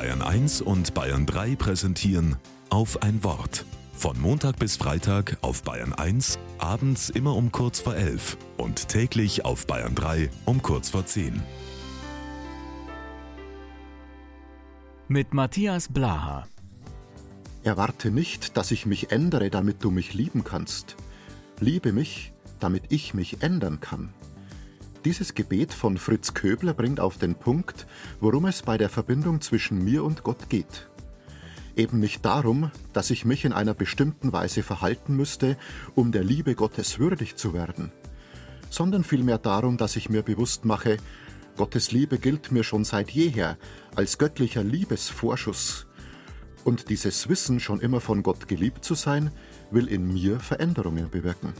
Bayern 1 und Bayern 3 präsentieren auf ein Wort. Von Montag bis Freitag auf Bayern 1, abends immer um kurz vor 11 und täglich auf Bayern 3 um kurz vor 10. Mit Matthias Blaha. Erwarte nicht, dass ich mich ändere, damit du mich lieben kannst. Liebe mich, damit ich mich ändern kann. Dieses Gebet von Fritz Köbler bringt auf den Punkt, worum es bei der Verbindung zwischen mir und Gott geht. Eben nicht darum, dass ich mich in einer bestimmten Weise verhalten müsste, um der Liebe Gottes würdig zu werden, sondern vielmehr darum, dass ich mir bewusst mache, Gottes Liebe gilt mir schon seit jeher als göttlicher Liebesvorschuss, und dieses Wissen, schon immer von Gott geliebt zu sein, will in mir Veränderungen bewirken.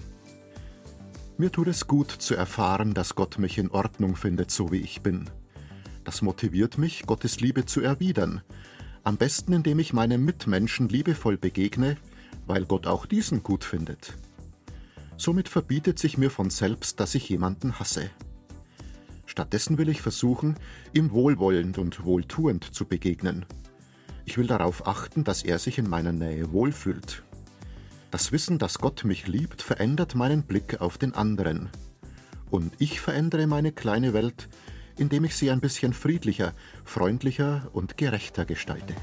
Mir tut es gut zu erfahren, dass Gott mich in Ordnung findet, so wie ich bin. Das motiviert mich, Gottes Liebe zu erwidern. Am besten, indem ich meinem Mitmenschen liebevoll begegne, weil Gott auch diesen gut findet. Somit verbietet sich mir von selbst, dass ich jemanden hasse. Stattdessen will ich versuchen, ihm wohlwollend und wohltuend zu begegnen. Ich will darauf achten, dass er sich in meiner Nähe wohlfühlt. Das Wissen, dass Gott mich liebt, verändert meinen Blick auf den anderen. Und ich verändere meine kleine Welt, indem ich sie ein bisschen friedlicher, freundlicher und gerechter gestalte.